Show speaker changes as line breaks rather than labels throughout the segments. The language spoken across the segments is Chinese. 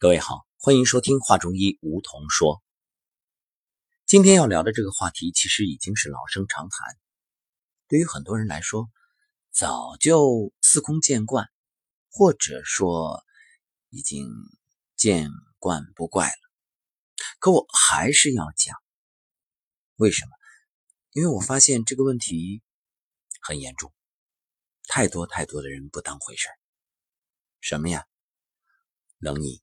各位好，欢迎收听话中医梧桐说。今天要聊的这个话题，其实已经是老生常谈，对于很多人来说，早就司空见惯，或者说已经见惯不怪了。可我还是要讲，为什么？因为我发现这个问题很严重，太多太多的人不当回事什么呀？冷饮。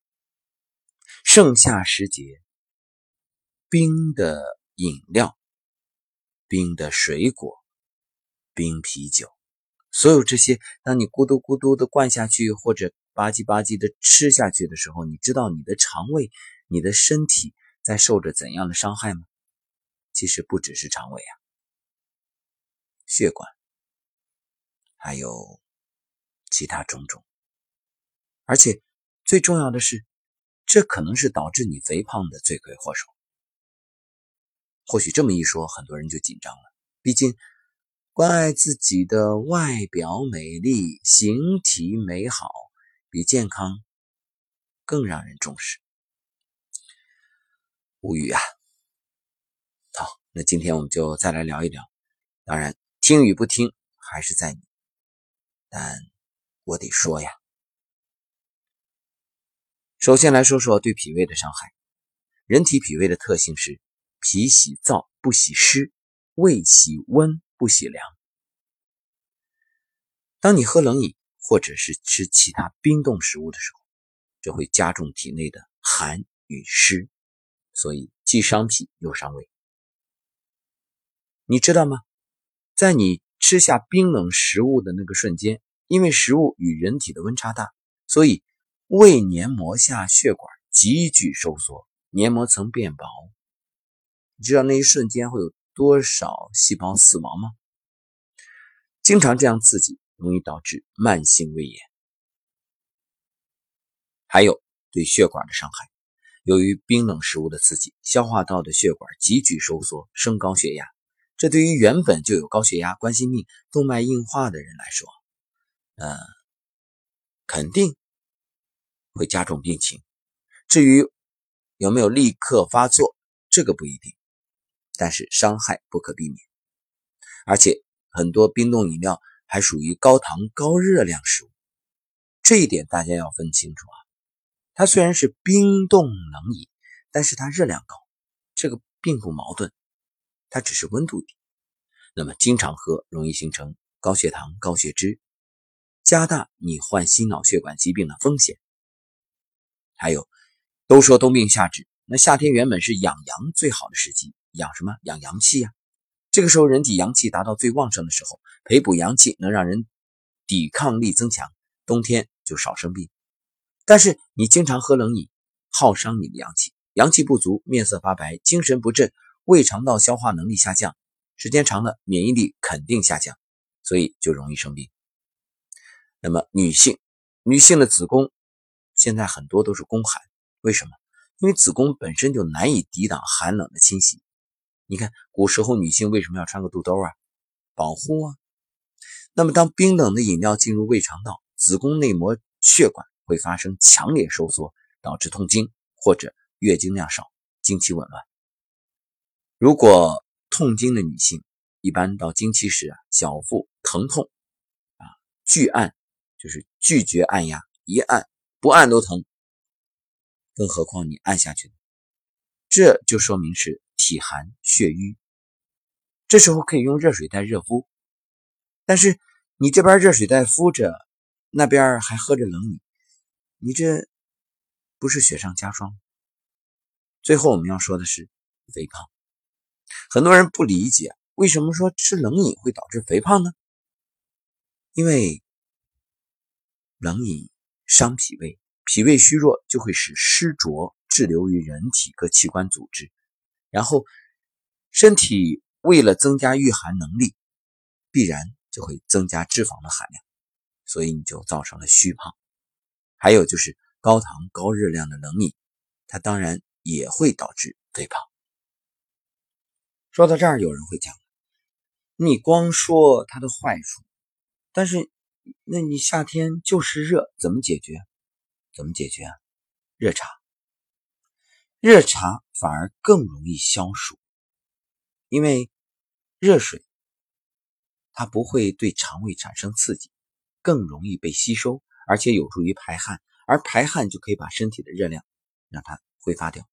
盛夏时节，冰的饮料、冰的水果、冰啤酒，所有这些，当你咕嘟咕嘟的灌下去，或者吧唧吧唧的吃下去的时候，你知道你的肠胃、你的身体在受着怎样的伤害吗？其实不只是肠胃啊，血管，还有其他种种，而且最重要的是。这可能是导致你肥胖的罪魁祸首。或许这么一说，很多人就紧张了。毕竟，关爱自己的外表美丽、形体美好，比健康更让人重视。无语啊！好，那今天我们就再来聊一聊。当然，听与不听还是在你，但我得说呀。首先来说说对脾胃的伤害。人体脾胃的特性是脾喜燥不喜湿，胃喜温不喜凉。当你喝冷饮或者是吃其他冰冻食物的时候，这会加重体内的寒与湿，所以既伤脾又伤胃。你知道吗？在你吃下冰冷食物的那个瞬间，因为食物与人体的温差大，所以。胃黏膜下血管急剧收缩，黏膜层变薄。你知道那一瞬间会有多少细胞死亡吗？经常这样刺激，容易导致慢性胃炎。还有对血管的伤害，由于冰冷食物的刺激，消化道的血管急剧收缩，升高血压。这对于原本就有高血压、冠心病、动脉硬化的人来说，嗯，肯定。会加重病情，至于有没有立刻发作，这个不一定，但是伤害不可避免。而且很多冰冻饮料还属于高糖高热量食物，这一点大家要分清楚啊。它虽然是冰冻冷饮，但是它热量高，这个并不矛盾，它只是温度低。那么经常喝容易形成高血糖、高血脂，加大你患心脑血管疾病的风险。还有，都说冬病夏治，那夏天原本是养阳最好的时机，养什么？养阳气呀。这个时候人体阳气达到最旺盛的时候，培补阳气能让人抵抗力增强，冬天就少生病。但是你经常喝冷饮，耗伤你的阳气，阳气不足，面色发白，精神不振，胃肠道消化能力下降，时间长了免疫力肯定下降，所以就容易生病。那么女性，女性的子宫。现在很多都是宫寒，为什么？因为子宫本身就难以抵挡寒冷的侵袭。你看，古时候女性为什么要穿个肚兜啊？保护啊。那么，当冰冷的饮料进入胃肠道，子宫内膜血管会发生强烈收缩，导致痛经或者月经量少、经期紊乱。如果痛经的女性，一般到经期时啊，小腹疼痛啊，拒按就是拒绝按压，一按。不按都疼，更何况你按下去这就说明是体寒血瘀。这时候可以用热水袋热敷，但是你这边热水袋敷着，那边还喝着冷饮，你这不是雪上加霜？最后我们要说的是肥胖，很多人不理解为什么说吃冷饮会导致肥胖呢？因为冷饮。伤脾胃，脾胃虚弱就会使湿浊滞留于人体各器官组织，然后身体为了增加御寒能力，必然就会增加脂肪的含量，所以你就造成了虚胖。还有就是高糖高热量的冷饮，它当然也会导致肥胖。说到这儿，有人会讲，你光说它的坏处，但是。那你夏天就是热，怎么解决？怎么解决啊？热茶。热茶反而更容易消暑，因为热水它不会对肠胃产生刺激，更容易被吸收，而且有助于排汗，而排汗就可以把身体的热量让它挥发掉。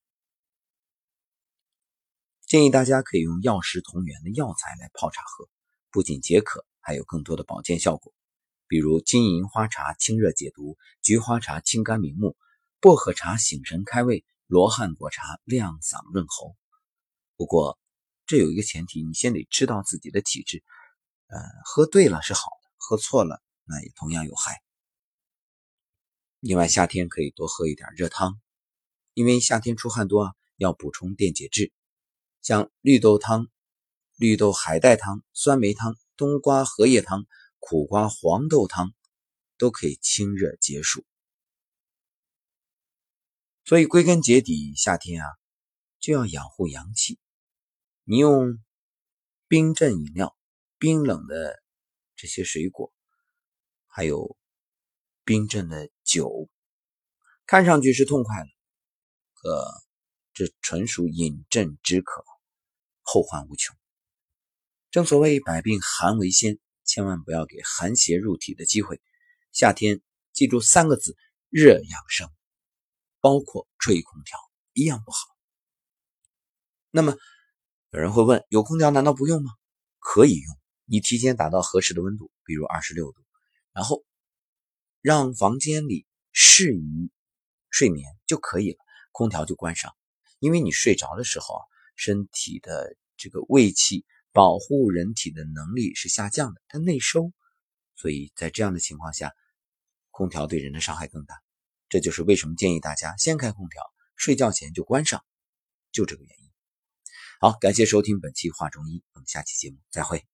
建议大家可以用药食同源的药材来泡茶喝，不仅解渴，还有更多的保健效果。比如金银花茶清热解毒，菊花茶清肝明目，薄荷茶醒神开胃。罗汉果茶亮嗓润喉，不过这有一个前提，你先得知道自己的体质。呃，喝对了是好的，喝错了那也同样有害。另外，夏天可以多喝一点热汤，因为夏天出汗多啊，要补充电解质。像绿豆汤、绿豆海带汤、酸梅汤、冬瓜荷叶汤、苦瓜黄豆汤，都可以清热解暑。所以归根结底，夏天啊就要养护阳气。你用冰镇饮料、冰冷的这些水果，还有冰镇的酒，看上去是痛快了，可这纯属饮鸩止渴，后患无穷。正所谓百病寒为先，千万不要给寒邪入体的机会。夏天记住三个字：热养生。包括吹空调一样不好。那么有人会问：有空调难道不用吗？可以用，你提前达到合适的温度，比如二十六度，然后让房间里适宜睡眠就可以了，空调就关上。因为你睡着的时候啊，身体的这个胃气保护人体的能力是下降的，它内收，所以在这样的情况下，空调对人的伤害更大。这就是为什么建议大家先开空调，睡觉前就关上，就这个原因。好，感谢收听本期话中医，我们下期节目再会。